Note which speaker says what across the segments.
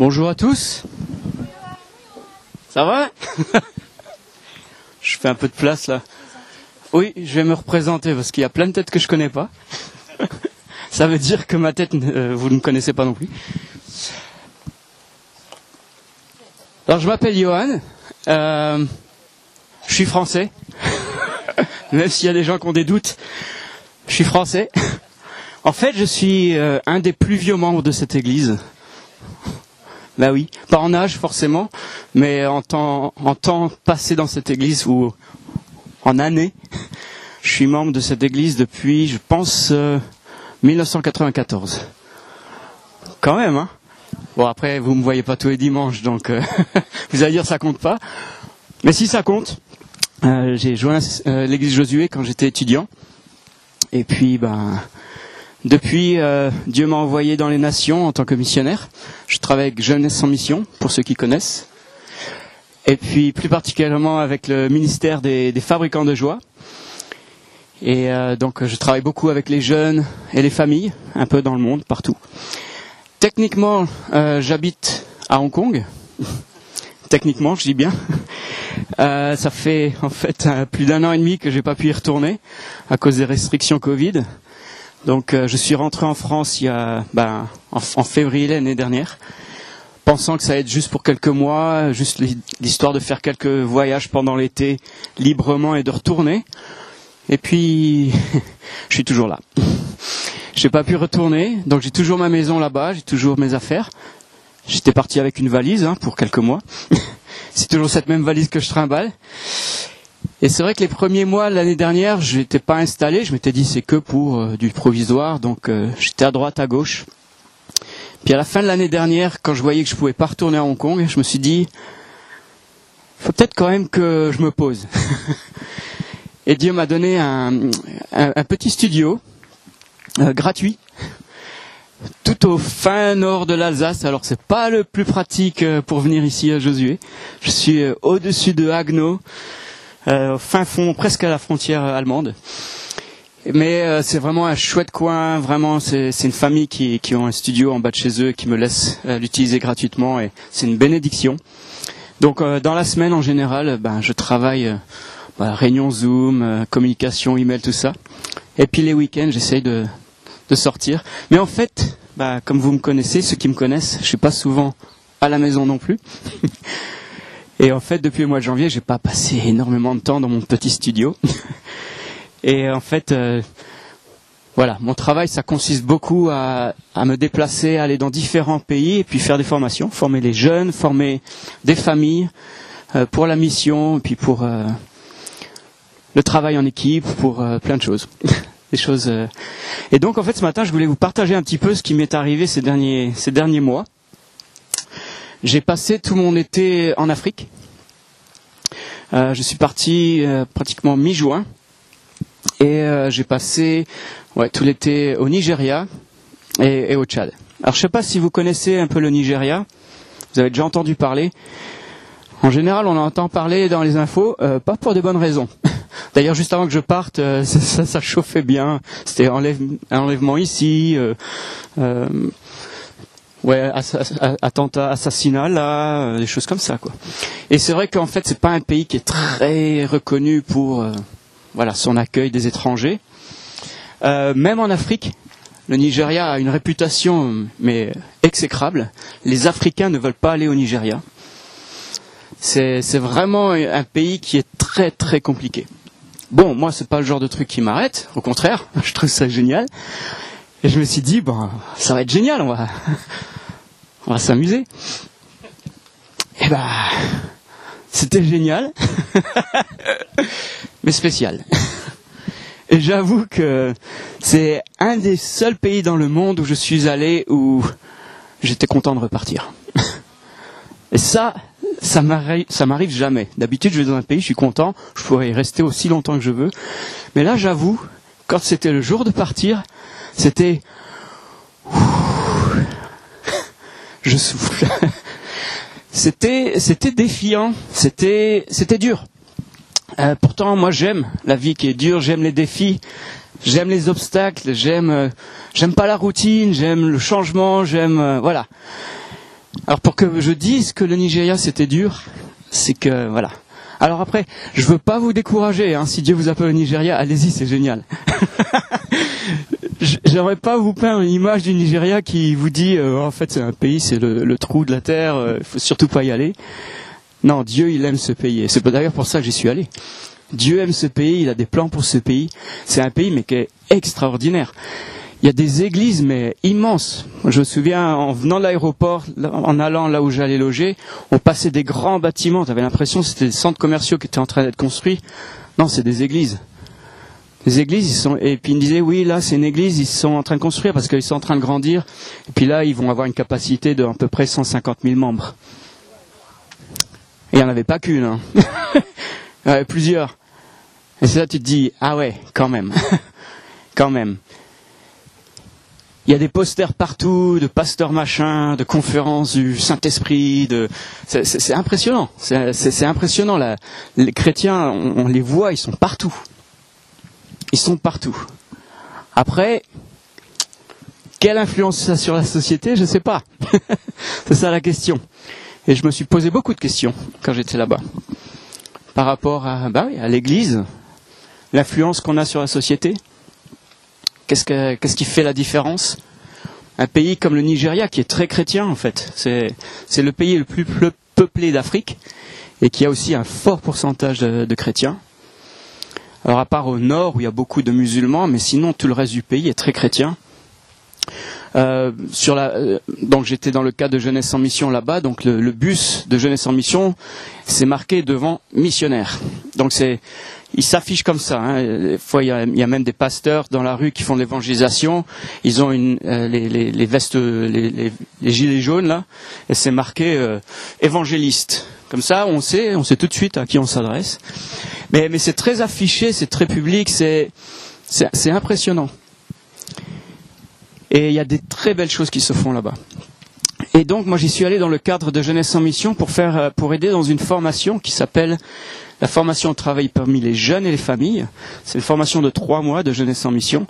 Speaker 1: Bonjour à tous. Ça va? Je fais un peu de place là. Oui, je vais me représenter parce qu'il y a plein de têtes que je connais pas. Ça veut dire que ma tête, euh, vous ne connaissez pas non plus. Alors je m'appelle Johan. Euh, je suis français. Même s'il y a des gens qui ont des doutes, je suis français. En fait, je suis euh, un des plus vieux membres de cette église. Bah oui, pas en âge forcément, mais en temps, en temps passé dans cette église ou en années. Je suis membre de cette église depuis, je pense, 1994. Quand même, hein Bon, après, vous me voyez pas tous les dimanches, donc euh, vous allez dire ça compte pas. Mais si ça compte, euh, j'ai joint euh, l'église Josué quand j'étais étudiant. Et puis, ben, depuis, Dieu m'a envoyé dans les nations en tant que missionnaire. Je travaille avec Jeunesse en mission, pour ceux qui connaissent. Et puis, plus particulièrement avec le ministère des, fabricants de joie. Et donc, je travaille beaucoup avec les jeunes et les familles, un peu dans le monde, partout. Techniquement, euh, j'habite à Hong Kong. Techniquement, je dis bien. Euh, ça fait en fait euh, plus d'un an et demi que j'ai pas pu y retourner à cause des restrictions Covid. Donc, je suis rentré en France il y a, ben, en, février l'année dernière, pensant que ça allait être juste pour quelques mois, juste l'histoire de faire quelques voyages pendant l'été librement et de retourner. Et puis, je suis toujours là. J'ai pas pu retourner, donc j'ai toujours ma maison là-bas, j'ai toujours mes affaires. J'étais parti avec une valise hein, pour quelques mois. c'est toujours cette même valise que je trimballe. Et c'est vrai que les premiers mois l'année dernière, je n'étais pas installé. Je m'étais dit c'est que pour euh, du provisoire, donc euh, j'étais à droite, à gauche. Puis à la fin de l'année dernière, quand je voyais que je pouvais pas retourner à Hong Kong, je me suis dit faut peut-être quand même que je me pose. Et Dieu m'a donné un, un petit studio euh, gratuit tout au fin nord de l'Alsace. Alors c'est pas le plus pratique euh, pour venir ici à Josué. Je suis euh, au-dessus de Haguenau, au fin fond, presque à la frontière allemande. Mais c'est vraiment un chouette coin. Vraiment, c'est une famille qui, qui ont un studio en bas de chez eux qui me laisse l'utiliser gratuitement et c'est une bénédiction. Donc dans la semaine en général, ben je travaille bah, réunion Zoom, communication, email, tout ça. Et puis les week-ends, j'essaye de, de sortir. Mais en fait, bah, comme vous me connaissez, ceux qui me connaissent, je suis pas souvent à la maison non plus. Et en fait, depuis le mois de janvier, j'ai pas passé énormément de temps dans mon petit studio. Et en fait, euh, voilà, mon travail, ça consiste beaucoup à, à, me déplacer, aller dans différents pays et puis faire des formations, former les jeunes, former des familles euh, pour la mission, puis pour euh, le travail en équipe, pour plein de choses. Et donc en fait ce matin je voulais vous partager un petit peu ce qui m'est arrivé ces derniers mois. J'ai passé tout mon été en Afrique. Euh, je suis parti euh, pratiquement mi-juin et j'ai passé ouais, tout l'été au Nigeria et, et, au Tchad. Alors je sais pas si vous connaissez un peu le Nigeria. Vous avez déjà entendu parler. En général, on entend parler dans les infos, pas pour des bonnes raisons. D'ailleurs, juste avant que je parte, euh, ça, ça, chauffait bien. C'était enlève, enlèvement ici. Euh, euh, ouais, attentat, assassinat là, euh, des choses comme ça, quoi. Et c'est vrai qu'en fait, c'est pas un pays qui est très reconnu pour, voilà, son accueil des étrangers. même en Afrique, le Nigeria a une réputation, mais exécrable. Les Africains ne veulent pas aller au Nigeria. C'est vraiment un pays qui est très très compliqué. Bon, moi, c'est pas le genre de truc qui m'arrête. Au contraire, je trouve ça génial. Et je me suis dit, bon, ça va être génial, on va, on va s'amuser. Et ben, c'était génial, mais spécial. Et j'avoue que c'est un des seuls pays dans le monde où je suis allé où j'étais content de repartir. Et ça, ça m'arrive jamais. D'habitude, je vais dans un pays, je suis content, je pourrais y rester aussi longtemps que je veux. Mais là, j'avoue, quand c'était le jour de partir, c'était, je souffle. c'était, c'était défiant, c'était, dur. Euh, pourtant, moi, j'aime la vie qui est dure, j'aime les défis, j'aime les obstacles, j'aime, euh, pas la routine, j'aime le changement, j'aime, euh, voilà. Alors pour que je dise que le Nigeria c'était dur, c'est que voilà. Alors après, je veux pas vous décourager. Hein. Si Dieu vous appelle au Nigeria, allez-y, c'est génial. J'aimerais pas vous peindre une image du Nigeria qui vous dit euh, en fait c'est un pays, c'est le, trou de la terre, il euh, faut surtout pas y aller. Non, Dieu il aime ce pays. C'est d'ailleurs pour ça que j'y suis allé. Dieu aime ce pays, il a des plans pour ce pays. C'est un pays mais qui est extraordinaire. Il y a des églises mais immenses. Je me souviens en venant de l'aéroport, en allant là où j'allais loger, on passait des grands bâtiments. Tu avais l'impression que c'était des centres commerciaux qui étaient en train d'être construits. Non, c'est des églises. Les églises, ils sont, et puis ils me disaient, oui, là, c'est une église, ils sont en train de construire parce qu'ils sont en train de grandir. Et puis là, ils vont avoir une capacité de à peu près 150 000 membres. Et il n'y en avait pas qu'une, hein. il y en avait plusieurs. Et c'est là tu te dis, ah ouais, quand même, quand même. Il y a des posters partout, de pasteurs machin, de conférences du Saint-Esprit, de... c'est impressionnant. C'est impressionnant. Les chrétiens, on les voit, ils sont partout. Ils sont partout. Après, quelle influence ça sur la société Je ne sais pas. c'est ça la question. Et je me suis posé beaucoup de questions quand j'étais là-bas. Par rapport à, bah à l'Église, l'influence qu'on a sur la société. Qu'est-ce, qui fait la différence? Un pays comme le Nigeria, qui est très chrétien en fait, c'est, le pays le plus peuplé d'Afrique et qui a aussi un fort pourcentage de chrétiens. Alors à part au nord où il y a beaucoup de musulmans, mais sinon tout le reste du pays est très chrétien. Euh, euh, donc j'étais dans le cas de Jeunesse en Mission là-bas, donc le, bus de Jeunesse en Mission, c'est marqué devant missionnaire. Donc c'est, il s'affiche comme ça. Hein. Des fois, il y, a, même des pasteurs dans la rue qui font l'évangélisation. Ils ont euh, les, vestes, les, gilets jaunes là, et c'est marqué euh, évangéliste. Comme ça, on sait, on sait tout de suite à qui on s'adresse. Mais, mais c'est très affiché, c'est très public, c'est, c'est impressionnant. Et il y a des très belles choses qui se font là-bas. Et donc, moi, j'y suis allé dans le cadre de Jeunesse en Mission pour faire, euh, pour aider dans une formation qui s'appelle la formation au travail parmi les jeunes et les familles. C'est une formation de trois mois de Jeunesse en Mission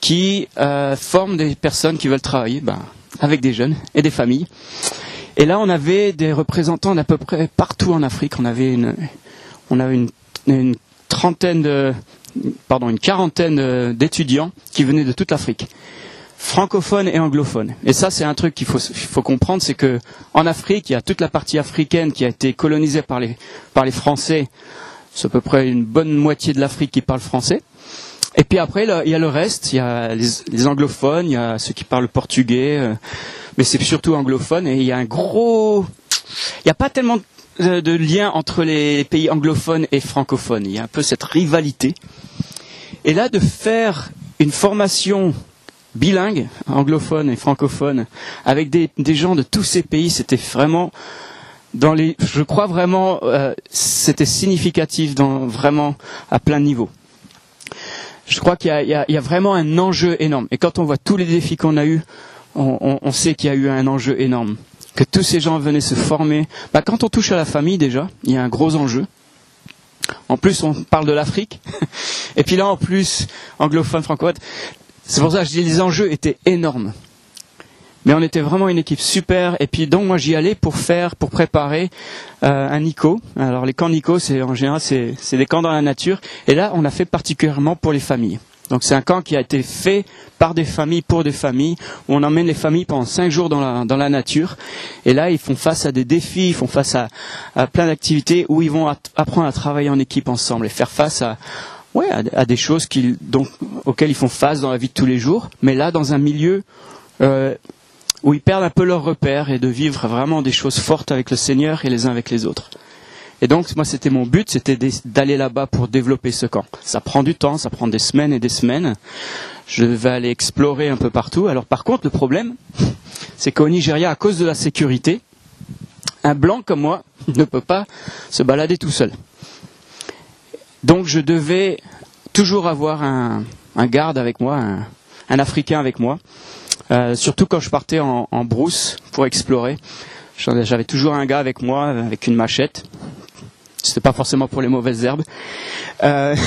Speaker 1: qui euh, forme des personnes qui veulent travailler ben, avec des jeunes et des familles. Et là, on avait des représentants d'à peu près partout en Afrique. On avait une, une trentaine de, pardon, une quarantaine d'étudiants qui venaient de toute l'Afrique francophone et anglophone. Et ça, c'est un truc qu'il faut, comprendre, c'est que en Afrique, il y a toute la partie africaine qui a été colonisée par les, par les Français. C'est à peu près une bonne moitié de l'Afrique qui parle français. Et puis après, il y a le reste. Il y a les, anglophones, il y a ceux qui parlent portugais, euh, mais c'est surtout anglophone. Et il y a un gros, il n'y a pas tellement de, de lien entre les pays anglophones et francophones. Il y a un peu cette rivalité. Et là, de faire une formation bilingue, anglophone et francophone, avec des, gens de tous ces pays. C'était vraiment je crois vraiment, euh, c'était significatif vraiment à plein niveau. Je crois qu'il y, a vraiment un enjeu énorme. Et quand on voit tous les défis qu'on a eus, on, on, sait qu'il y a eu un enjeu énorme. Que tous ces gens venaient se former. Bah, quand on touche à la famille déjà, il y a un gros enjeu. En plus, on parle de l'Afrique. Et puis là, en plus, anglophone, francophone, c'est pour ça que je dis les enjeux étaient énormes. Mais on était vraiment une équipe super. Et puis donc moi j'y allais pour faire, pour préparer euh, un Nico. Alors les camps Nico, c'est en général c'est, des camps dans la nature. Et là on a fait particulièrement pour les familles. Donc c'est un camp qui a été fait par des familles pour des familles, où on emmène les familles pendant cinq jours dans la, dans la nature. Et là, ils font face à des défis, ils font face à, à plein d'activités où ils vont apprendre à travailler en équipe ensemble et faire face à, ouais, à, des choses auxquelles ils font face dans la vie de tous les jours, mais là dans un milieu euh, où ils perdent un peu leurs repères et de vivre vraiment des choses fortes avec le Seigneur et les uns avec les autres. Et donc moi c'était mon but, c'était d'aller là-bas pour développer ce camp. Ça prend du temps, ça prend des semaines et des semaines. Je vais aller explorer un peu partout. Alors par contre le problème, c'est qu'au Nigeria, à cause de la sécurité, un blanc comme moi ne peut pas se balader tout seul. Donc je devais toujours avoir un, garde avec moi, un, Africain avec moi, euh, surtout quand je partais en, brousse pour explorer. J'avais toujours un gars avec moi avec une machette. C'était pas forcément pour les mauvaises herbes. Euh,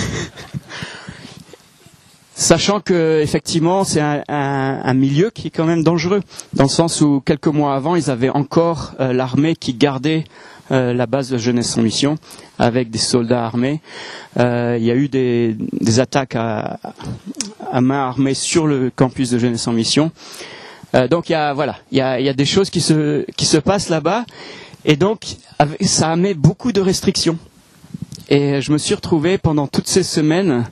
Speaker 1: Sachant que effectivement c'est un, milieu qui est quand même dangereux, dans le sens où quelques mois avant ils avaient encore euh, l'armée qui gardait euh, la base de jeunesse sans mission avec des soldats armés. Euh, il y a eu des, attaques à, à, main armée sur le campus de jeunesse sans mission. Euh, donc il y a voilà, il y a, des choses qui se qui se passent là-bas et donc ça a mis beaucoup de restrictions. Et je me suis retrouvé pendant toutes ces semaines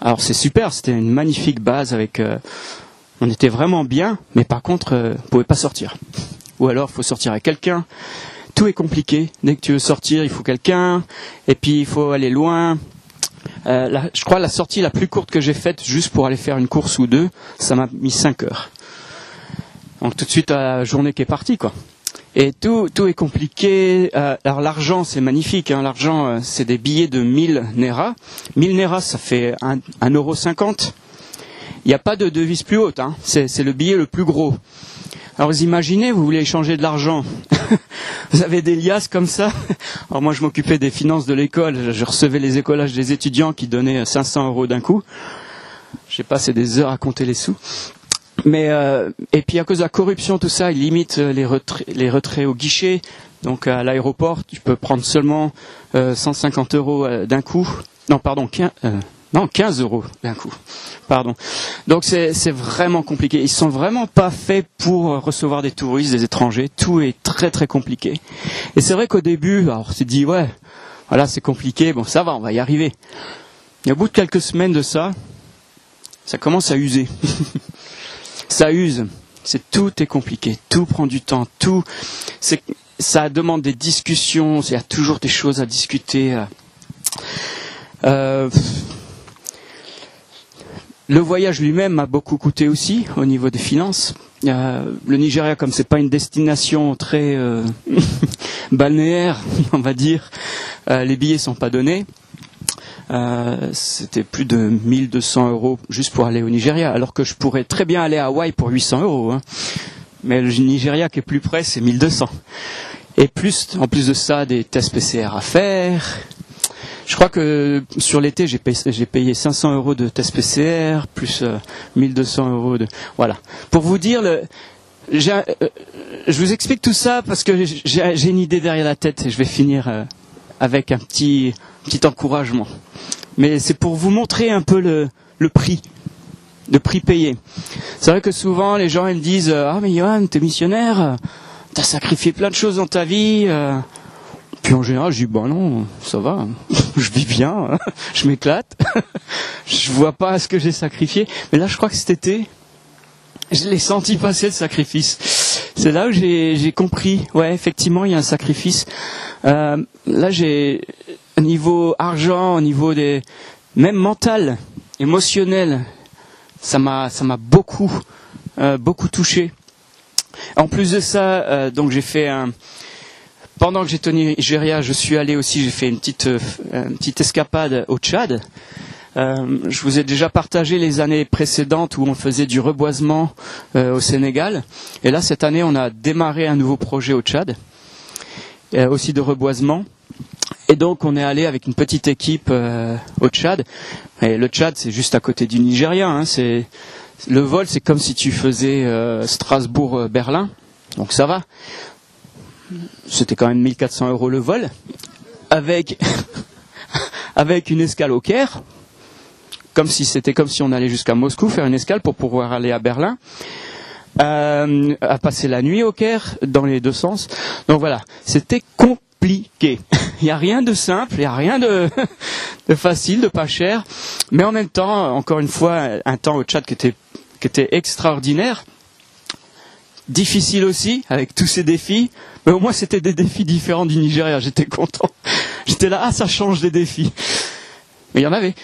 Speaker 1: alors c'est super, c'était une magnifique base avec. On était vraiment bien, mais par contre, on pouvait pas sortir. Ou alors, il faut sortir avec quelqu'un. Tout est compliqué. Dès que tu veux sortir, il faut quelqu'un. Et puis, il faut aller loin. Euh, je crois la sortie la plus courte que j'ai faite, juste pour aller faire une course ou deux, ça m'a mis 5 heures. Donc tout de suite, la journée qui est partie, quoi. Et tout, tout est compliqué. Euh, alors l'argent, c'est magnifique. Hein. L'argent, euh, c'est des billets de 1000 Nera. 1000 Nera, ça fait 1,50 euro. Il n'y a pas de devise plus haute. Hein. C'est le billet le plus gros. Alors vous imaginez, vous voulez échanger de l'argent. vous avez des liasses comme ça. Alors moi, je m'occupais des finances de l'école. Je recevais les écolages des étudiants qui donnaient 500 euros d'un coup. J'ai passé des heures à compter les sous. Mais euh, et puis à cause de la corruption, tout ça, il limite euh, les retraits, au guichet. Donc à l'aéroport, tu peux prendre seulement euh, 150 euros euh, d'un coup. Non, pardon, 15, euh, non, 15 euros d'un coup. Pardon. Donc c'est vraiment compliqué. Ils sont vraiment pas faits pour recevoir des touristes, des étrangers. Tout est très très compliqué. Et c'est vrai qu'au début, alors on s'est dit ouais, voilà c'est compliqué. Bon ça va, on va y arriver. Et au bout de quelques semaines de ça, ça commence à user. ça use. C'est tout est compliqué, tout prend du temps, tout c'est ça demande des discussions, il y a toujours des choses à discuter. Euh, le voyage lui-même m'a beaucoup coûté aussi au niveau des finances. Euh, le Nigeria, comme c'est pas une destination très euh, balnéaire, on va dire, euh, les billets sont pas donnés. C'était plus de 1200 euros juste pour aller au Nigeria, alors que je pourrais très bien aller à Hawaï pour 800 euros. Hein. Mais le Nigeria qui est plus près, c'est 1200. Et plus, en plus de ça, des tests PCR à faire. Je crois que sur l'été, j'ai payé, payé, 500 euros de tests PCR, plus euh, 1200 euros de... Voilà. Pour vous dire, le, euh, je vous explique tout ça parce que j'ai une idée derrière la tête et je vais finir euh, avec un petit, petit encouragement. Mais c'est pour vous montrer un peu le, le prix, le prix payé. C'est vrai que souvent les gens ils me disent ah mais Johan t'es missionnaire, t'as sacrifié plein de choses dans ta vie. Euh. Puis en général je dis bah non ça va, je vis bien, je m'éclate, je vois pas ce que j'ai sacrifié. Mais là je crois que cet été je l'ai senti passer le sacrifice. C'est là où j'ai compris, ouais, effectivement, il y a un sacrifice. Euh, là, j'ai, au niveau argent, au niveau des, même mental, émotionnel, ça m'a, ça m'a beaucoup, euh, beaucoup touché. En plus de ça, euh, donc j'ai fait un, pendant que j'étais au Nigeria, je suis allé aussi, j'ai fait une petite, euh, petite escapade au Tchad. Euh, je vous ai déjà partagé les années précédentes où on faisait du reboisement euh, au Sénégal. Et là, cette année, on a démarré un nouveau projet au Tchad, aussi de reboisement. Et donc, on est allé avec une petite équipe au Tchad. Et le Tchad, c'est juste à côté du Nigeria. Hein, c'est le vol, c'est comme si tu faisais Strasbourg-Berlin. Donc ça va. C'était quand même 1400 euros le vol, avec une escale au Caire comme si c'était comme si on allait jusqu'à Moscou faire une escale pour pouvoir aller à Berlin. Euh, à passer la nuit au Caire dans les deux sens. Donc voilà, c'était compliqué. Il n'y a rien de simple, il n'y a rien de, facile, de pas cher, mais en même temps, encore une fois, un temps au Tchad qui qui était extraordinaire, difficile aussi avec tous ces défis, mais au moins c'était des défis différents du Nigeria. J'étais content. J'étais là, ah ça change des défis, mais il y en avait.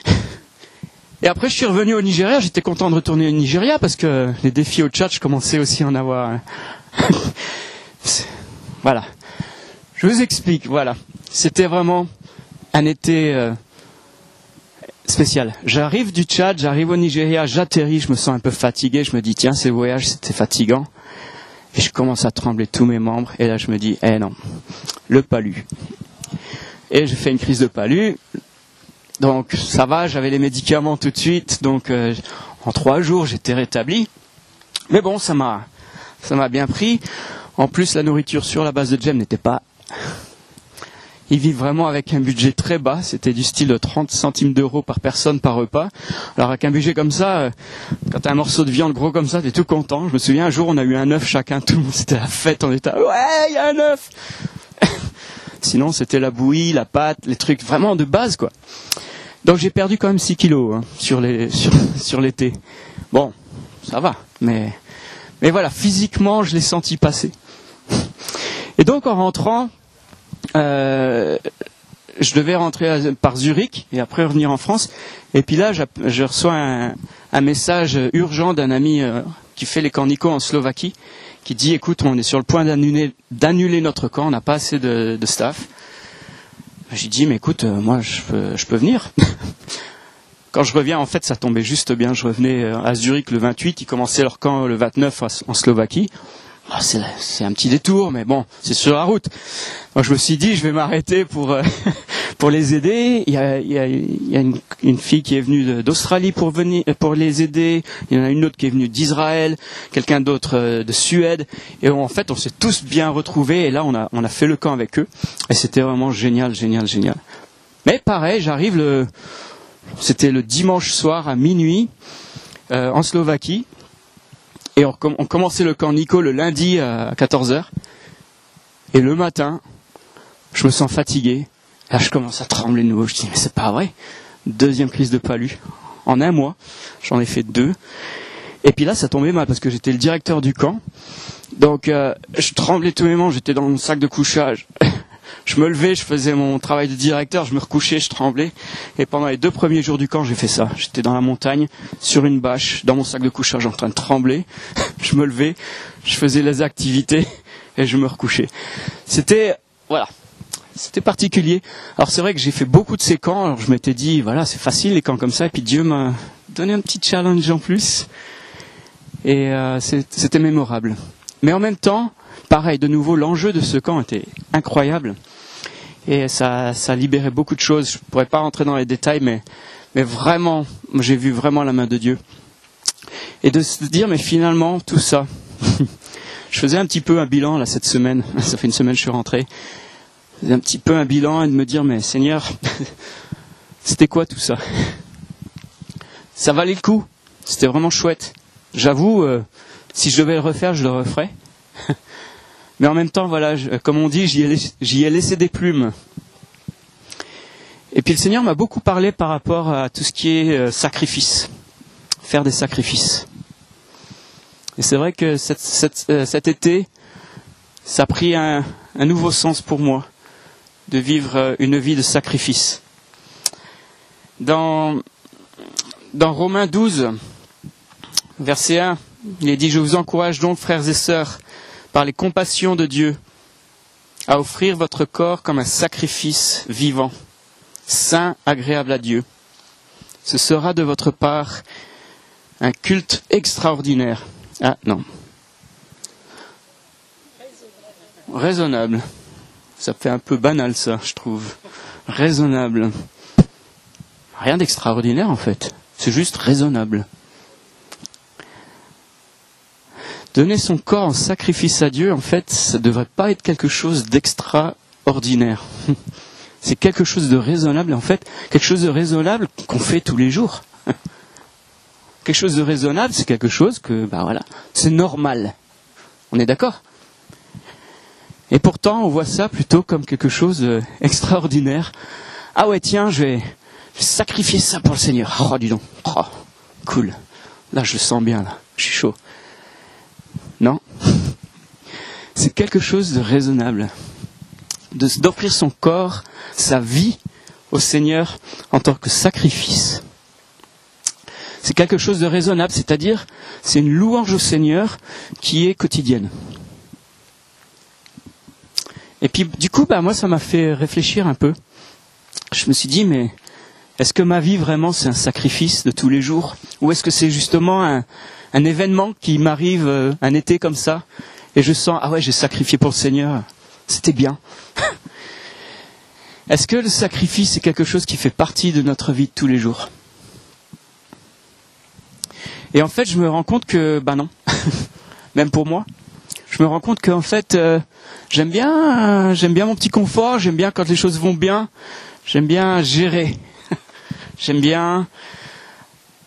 Speaker 1: Et après, je suis revenu au Nigeria. J'étais content de retourner au Nigeria parce que les défis au Tchad, je commençais aussi à en avoir. voilà. Je vous explique. Voilà. C'était vraiment un été euh, spécial. J'arrive du Tchad, j'arrive au Nigeria, j'atterris, je me sens un peu fatigué. Je me dis, tiens, ces voyages, c'était fatigant. Et je commence à trembler tous mes membres. Et là, je me dis, eh non, le palu. Et je fais une crise de palu. Donc ça va, j'avais les médicaments tout de suite, donc euh, en trois jours j'étais rétabli. Mais bon, ça m'a ça m'a bien pris. En plus, la nourriture sur la base de Gem n'était pas. Ils vivent vraiment avec un budget très bas. C'était du style de 30 centimes d'euros par personne par repas. Alors avec un budget comme ça, euh, quand t'as un morceau de viande gros comme ça, t'es tout content. Je me souviens un jour, on a eu un œuf chacun. Tout le monde, c'était la fête. On était ouais, il y a un œuf. Sinon, c'était la bouillie, la pâte, les trucs vraiment de base, quoi. Donc j'ai perdu quand même 6 kilos hein, sur, sur l'été. Bon, ça va, mais mais voilà, physiquement, je l'ai senti passer. Et donc en rentrant, euh, je devais rentrer par Zurich et après revenir en France. Et puis là, je reçois un, message urgent d'un ami euh, qui fait les camps en Slovaquie, qui dit écoute, on est sur le point d'annuler notre camp, on n'a pas assez de, staff. J'ai dit mais écoute, euh, moi je peux, je peux venir. Quand je reviens, en fait, ça tombait juste bien. Je revenais à Zurich le 28, ils commençaient leur camp le 29 en Slovaquie. Ah, c'est un petit détour, mais bon, c'est sur la route. Moi, je me suis dit, je vais m'arrêter pour euh, pour les aider. Il y a, une, fille qui est venue d'Australie pour venir pour les aider. Il y en a une autre qui est venue d'Israël, quelqu'un d'autre euh, de Suède. Et en fait, on s'est tous bien retrouvés. Et là, on a on a fait le camp avec eux. Et c'était vraiment génial, génial, génial. Mais pareil, j'arrive le c'était le dimanche soir à minuit euh, en Slovaquie. Et on, commençait le camp Nico le lundi à 14h. Et le matin, je me sens fatigué. Là, je commence à trembler de nouveau. Je dis, mais c'est pas vrai. Deuxième crise de palu. En un mois, j'en ai fait deux. Et puis là, ça tombait mal parce que j'étais le directeur du camp. Donc, euh, je tremblais tous mes membres. J'étais dans mon sac de couchage. je me levais, je faisais mon travail de directeur, je me recouchais, je tremblais. Et pendant les deux premiers jours du camp, j'ai fait ça. J'étais dans la montagne, sur une bâche, dans mon sac de couchage, en train de trembler. je me levais, je faisais les activités et je me recouchais. C'était, voilà, c'était particulier. Alors c'est vrai que j'ai fait beaucoup de ces camps. Alors je m'étais dit, voilà, c'est facile les camps comme ça. Et puis Dieu m'a donné un petit challenge en plus. Et euh, c'était mémorable. Mais en même temps, pareil, de nouveau, l'enjeu de ce camp était incroyable. Et ça, ça libérait beaucoup de choses. Je ne pourrais pas rentrer dans les détails, mais, vraiment, j'ai vu vraiment la main de Dieu. Et de se dire, mais finalement, tout ça, je faisais un petit peu un bilan là cette semaine. Ça fait une semaine que je suis rentré. Un petit peu un bilan et de me dire, mais Seigneur, c'était quoi tout ça? Ça valait le coup. C'était vraiment chouette. J'avoue, euh, si je devais le refaire, je le referais. Mais en même temps, voilà, comme on dit, j'y ai, laissé des plumes. Et puis le Seigneur m'a beaucoup parlé par rapport à tout ce qui est euh, sacrifice, faire des sacrifices. Et c'est vrai que euh, cet été, ça a pris un, nouveau sens pour moi de vivre euh, une vie de sacrifice. Dans, dans Romains 12, verset 1, il est dit, je vous encourage donc, frères et sœurs, par les compassions de Dieu, à offrir votre corps comme un sacrifice vivant, saint, agréable à Dieu. Ce sera de votre part un culte extraordinaire. Ah non. Raisonnable. Ça fait un peu banal ça, je trouve. Raisonnable. Rien d'extraordinaire en fait. C'est juste raisonnable. Donner son corps en sacrifice à Dieu, en fait, ça ne devrait pas être quelque chose d'extraordinaire. C'est quelque chose de raisonnable, en fait, quelque chose de raisonnable qu'on fait tous les jours. Quelque chose de raisonnable, c'est quelque chose que, ben voilà, c'est normal. On est d'accord? Et pourtant, on voit ça plutôt comme quelque chose d'extraordinaire. Ah ouais, tiens, je vais, sacrifier ça pour le Seigneur. Oh, dis donc. Oh, cool. Là, je sens bien, là. Je suis chaud. Non. C'est quelque chose de raisonnable. D'offrir son corps, sa vie au Seigneur en tant que sacrifice. C'est quelque chose de raisonnable, c'est-à-dire c'est une louange au Seigneur qui est quotidienne. Et puis du coup, bah, moi, ça m'a fait réfléchir un peu. Je me suis dit, mais est-ce que ma vie vraiment c'est un sacrifice de tous les jours? Ou est-ce que c'est justement un, événement qui m'arrive euh, un été comme ça, et je sens, ah ouais, j'ai sacrifié pour le Seigneur, c'était bien. Est-ce que le sacrifice est quelque chose qui fait partie de notre vie de tous les jours? Et en fait, je me rends compte que, bah non, même pour moi, je me rends compte qu'en fait, euh, j'aime bien, j'aime bien mon petit confort, j'aime bien quand les choses vont bien, j'aime bien gérer, j'aime bien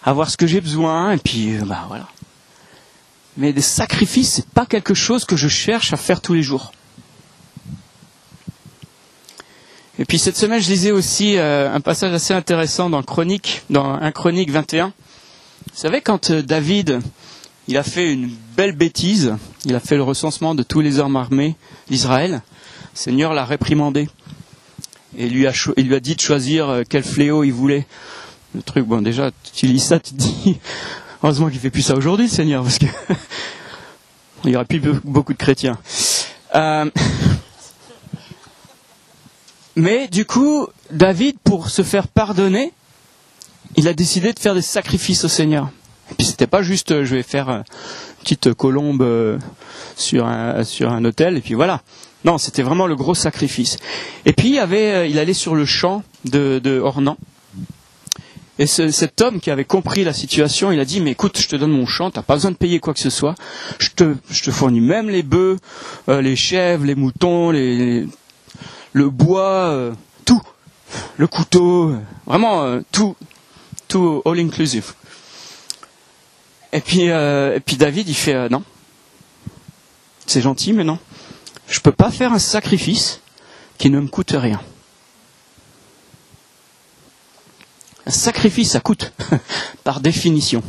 Speaker 1: avoir ce que j'ai besoin, et puis, euh, bah voilà. Mais des sacrifices, c'est pas quelque chose que je cherche à faire tous les jours. Et puis cette semaine, je lisais aussi euh, un passage assez intéressant dans Chronique, dans un Chronique 21. Vous savez, quand euh, David, il a fait une belle bêtise, il a fait le recensement de tous les armes armées d'Israël, le Seigneur l'a réprimandé. Et lui a il lui a dit de choisir euh, quel fléau il voulait. Le truc, bon, déjà, tu lis ça, tu te dis, heureusement qu'il fait plus ça aujourd'hui, Seigneur, parce que il y aurait plus beaucoup de chrétiens. Euh, mais du coup, David, pour se faire pardonner, il a décidé de faire des sacrifices au Seigneur. Et puis c'était pas juste, euh, je vais faire une petite colombe euh, sur un, sur un hôtel et puis voilà. Non, c'était vraiment le gros sacrifice. Et puis euh, il allait sur le champ de, de Ornan. Et ce, cet homme qui avait compris la situation, il a dit, mais écoute, je te donne mon champ, t'as pas besoin de payer quoi que ce soit. Je te, fournis même les bœufs, euh, les chèvres, les moutons, les, le bois, euh, tout, le couteau, vraiment euh, tout, tout all inclusive. Et puis, et puis David, il fait non. C'est gentil, mais non. Je peux pas faire un sacrifice qui ne me coûte rien. Un sacrifice, ça coûte, par définition.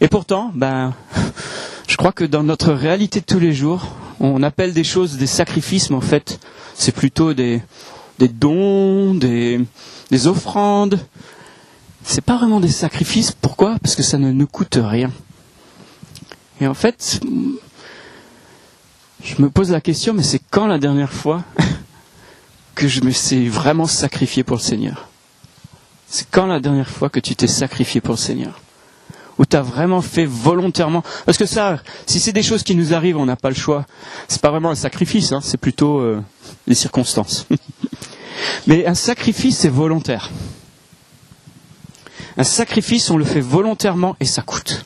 Speaker 1: Et pourtant, ben, je crois que dans notre réalité de tous les jours, on appelle des choses des sacrifices, mais en fait, c'est plutôt des, dons, des, des offrandes. C'est pas vraiment des sacrifices. Pourquoi? Parce que ça ne nous coûte rien. Et en fait, je me pose la question, mais c'est quand la dernière fois que je me suis vraiment sacrifié pour le Seigneur? C'est quand la dernière fois que tu t'es sacrifié pour le Seigneur où tu as vraiment fait volontairement. Parce que ça, si c'est des choses qui nous arrivent, on n'a pas le choix. C'est pas vraiment un sacrifice, hein, c'est plutôt euh, les circonstances. Mais un sacrifice, c'est volontaire. Un sacrifice, on le fait volontairement et ça coûte.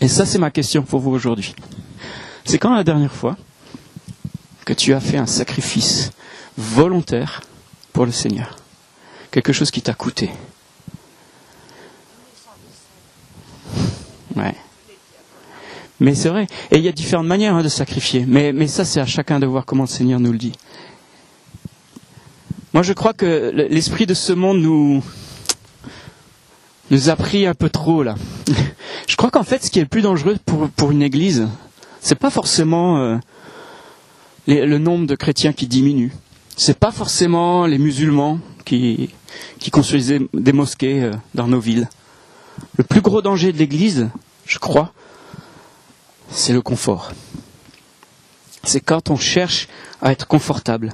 Speaker 1: Et ça, c'est ma question pour vous aujourd'hui. C'est quand la dernière fois que tu as fait un sacrifice volontaire pour le Seigneur Quelque chose qui t'a coûté. Ouais. Mais c'est vrai. Et il y a différentes manières hein, de sacrifier. Mais, mais ça, c'est à chacun de voir comment le Seigneur nous le dit. Moi, je crois que l'esprit de ce monde nous, nous a pris un peu trop là. Je crois qu'en fait, ce qui est le plus dangereux pour, pour une église, c'est pas forcément euh, le nombre de chrétiens qui diminue. C'est pas forcément les musulmans qui, qui construisaient des mosquées euh, dans nos villes. Le plus gros danger de l'église, je crois, c'est le confort. C'est quand on cherche à être confortable,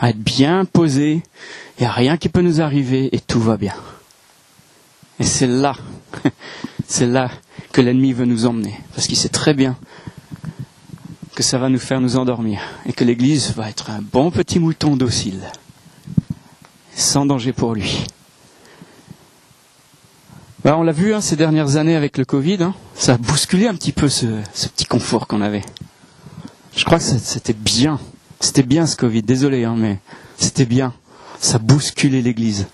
Speaker 1: à être bien posé, il n'y a rien qui peut nous arriver et tout va bien. Et c'est là, c'est là que l'ennemi veut nous emmener, parce qu'il sait très bien que ça va nous faire nous endormir et que l'Église va être un bon petit mouton docile, sans danger pour lui. Ben, on l'a vu hein, ces dernières années avec le Covid, hein, ça a bousculé un petit peu ce, ce petit confort qu'on avait. Je crois que c'était bien, c'était bien ce Covid, désolé, hein, mais c'était bien. Ça bousculait l'Église.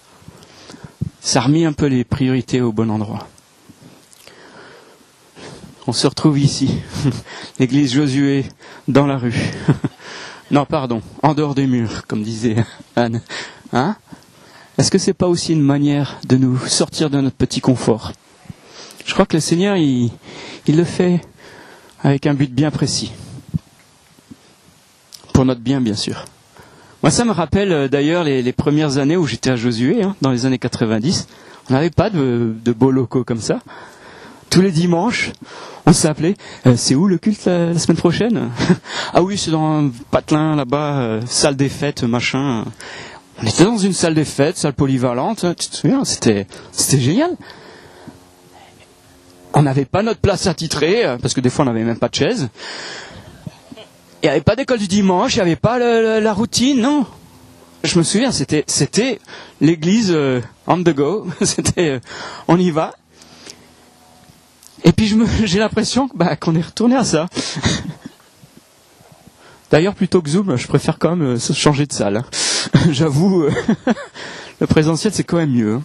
Speaker 1: Ça a remis un peu les priorités au bon endroit. On se retrouve ici, l'église Josué, dans la rue. non, pardon, en dehors des murs, comme disait Anne. Hein? Est-ce que c'est pas aussi une manière de nous sortir de notre petit confort? Je crois que le Seigneur, il, le fait avec un but bien précis. Pour notre bien, bien sûr. Moi, ça me rappelle euh, d'ailleurs les, premières années où j'étais à Josué, hein, dans les années 90. On n'avait pas de beaux locaux comme ça. Tous les dimanches, on s'appelait. Euh, c'est où le culte la, semaine prochaine? Ah oui, c'est dans un patelin là-bas, euh, salle des fêtes, machin. On était dans une salle des fêtes, salle polyvalente. Tu te souviens C'était, c'était génial. On n'avait pas notre place attitrée euh, parce que des fois on n'avait même pas de chaise. il n'y avait pas d'école du dimanche, il n'y avait pas la routine, non. Je me souviens, c'était c'était l'église euh, on the go, c'était euh, on y va. Et puis j'ai l'impression bah, qu'on est retourné à ça. D'ailleurs, plutôt que Zoom, je préfère quand même euh, changer de salle. J'avoue, le présentiel c'est quand même mieux. Hein.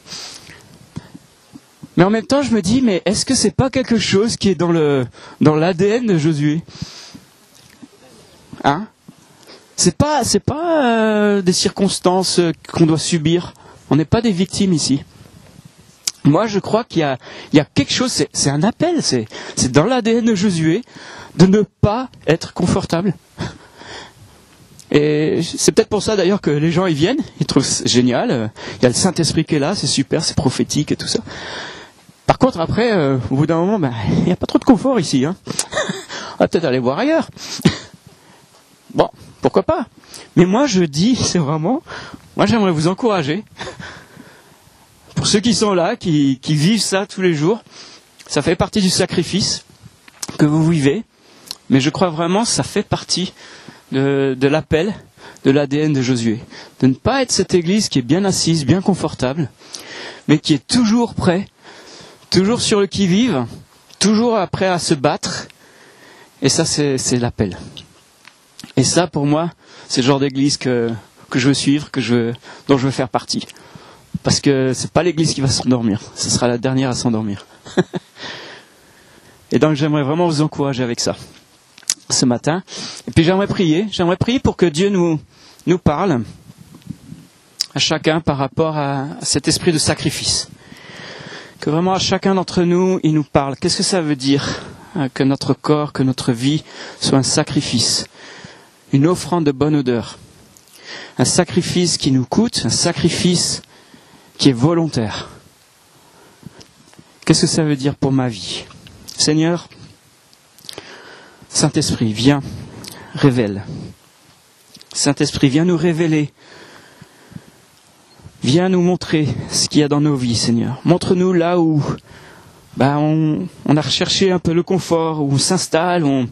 Speaker 1: Mais en même temps, je me dis, mais est-ce que c'est pas quelque chose qui est dans le dans l'ADN de Josué? Hein? C'est pas c'est pas euh, des circonstances euh, qu'on doit subir. On n'est pas des victimes ici. Moi, je crois qu'il y y a quelque chose, c'est un appel, c'est dans l'ADN de Josué de ne pas être confortable. Et c'est peut-être pour ça d'ailleurs que les gens y viennent, ils trouvent génial. Il y a le Saint-Esprit qui est là, c'est super, c'est prophétique et tout ça. Par contre, après, euh, au bout d'un moment, ben, il n'y a pas trop de confort ici. Hein. On va peut-être aller voir ailleurs. bon, pourquoi pas Mais moi, je dis, c'est vraiment, moi, j'aimerais vous encourager. Pour ceux qui sont là, qui, vivent ça tous les jours, ça fait partie du sacrifice que vous vivez. Mais je crois vraiment que ça fait partie de, l'appel de l'ADN de Josué. De ne pas être cette église qui est bien assise, bien confortable, mais qui est toujours prêt toujours sur le qui-vive, toujours prêt à se battre. Et ça, c'est l'appel. Et ça, pour moi, c'est le genre d'église que, que je veux suivre, que je, dont je veux faire partie. Parce que c'est pas l'église qui va s'endormir, ce sera la dernière à s'endormir. Et donc j'aimerais vraiment vous encourager avec ça ce matin. Et puis j'aimerais prier, j'aimerais prier pour que Dieu nous, nous parle à chacun par rapport à cet esprit de sacrifice que vraiment à chacun d'entre nous, il nous parle. Qu'est-ce que ça veut dire hein, que notre corps, que notre vie soit un sacrifice, une offrande de bonne odeur, un sacrifice qui nous coûte, un sacrifice qui est volontaire. Qu'est-ce que ça veut dire pour ma vie? Seigneur, Saint-Esprit, viens, révèle. Saint-Esprit, viens nous révéler Viens nous montrer ce qu'il y a dans nos vies, Seigneur. Montre-nous là où bah, on, a recherché un peu le confort, où on s'installe, on,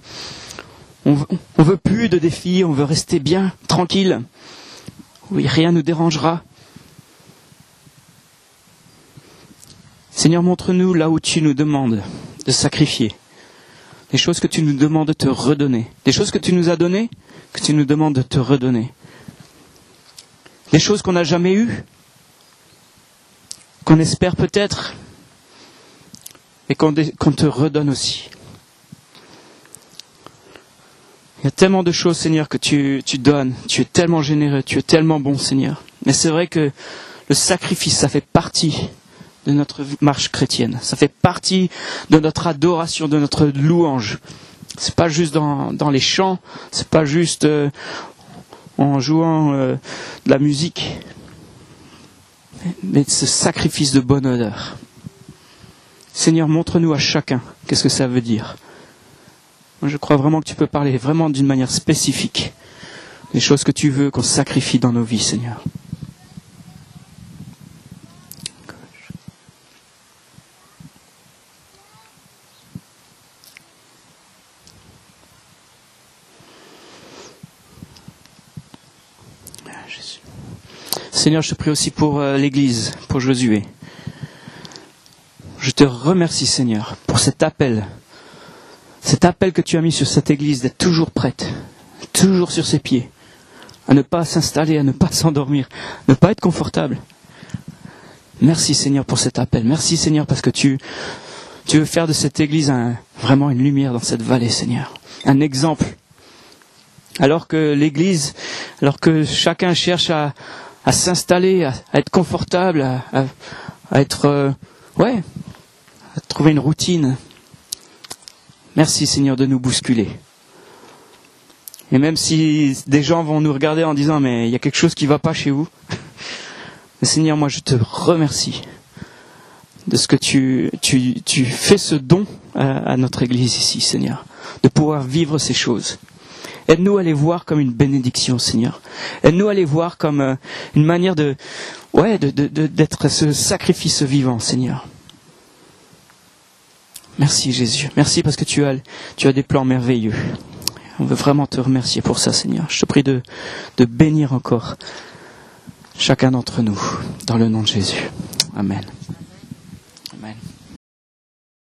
Speaker 1: on, veut plus de défis, on veut rester bien, tranquille, où rien ne nous dérangera. Seigneur, montre-nous là où tu nous demandes de sacrifier, des choses que tu nous demandes de te redonner, des choses que tu nous as données, que tu nous demandes de te redonner, des choses qu'on n'a jamais eues, qu'on espère peut-être et qu'on te redonne aussi. Il y a tellement de choses, Seigneur, que tu, tu donnes. Tu es tellement généreux, tu es tellement bon, Seigneur. Mais c'est vrai que le sacrifice, ça fait partie de notre marche chrétienne. Ça fait partie de notre adoration, de notre louange. C'est pas juste dans, dans les chants, c'est pas juste euh, en jouant euh, de la musique, mais ce sacrifice de bonne odeur. Seigneur, montre-nous à chacun qu'est-ce que ça veut dire. Je crois vraiment que tu peux parler vraiment d'une manière spécifique des choses que tu veux qu'on sacrifie dans nos vies, Seigneur. Seigneur, je te prie aussi pour euh, l'Église, pour Josué. Je te remercie, Seigneur, pour cet appel, cet appel que tu as mis sur cette Église d'être toujours prête, toujours sur ses pieds, à ne pas s'installer, à ne pas s'endormir, ne pas être confortable. Merci, Seigneur, pour cet appel. Merci, Seigneur, parce que tu, tu veux faire de cette Église un, vraiment une lumière dans cette vallée, Seigneur. Un exemple. Alors que l'Église, alors que chacun cherche à, à s'installer, à, être confortable, à, être, euh, ouais, à trouver une routine. Merci Seigneur de nous bousculer. Et même si des gens vont nous regarder en disant mais il y a quelque chose qui ne va pas chez vous, Seigneur, moi je te remercie de ce que tu, tu fais ce don à notre Église ici, Seigneur, de pouvoir vivre ces choses. Aide-nous à les voir comme une bénédiction, Seigneur. Aide-nous à les voir comme euh, une manière de, ouais, d'être ce sacrifice vivant, Seigneur. Merci Jésus. Merci parce que tu as, tu as des plans merveilleux. On veut vraiment te remercier pour ça, Seigneur. Je te prie de, de bénir encore chacun d'entre nous, dans le nom de Jésus. Amen.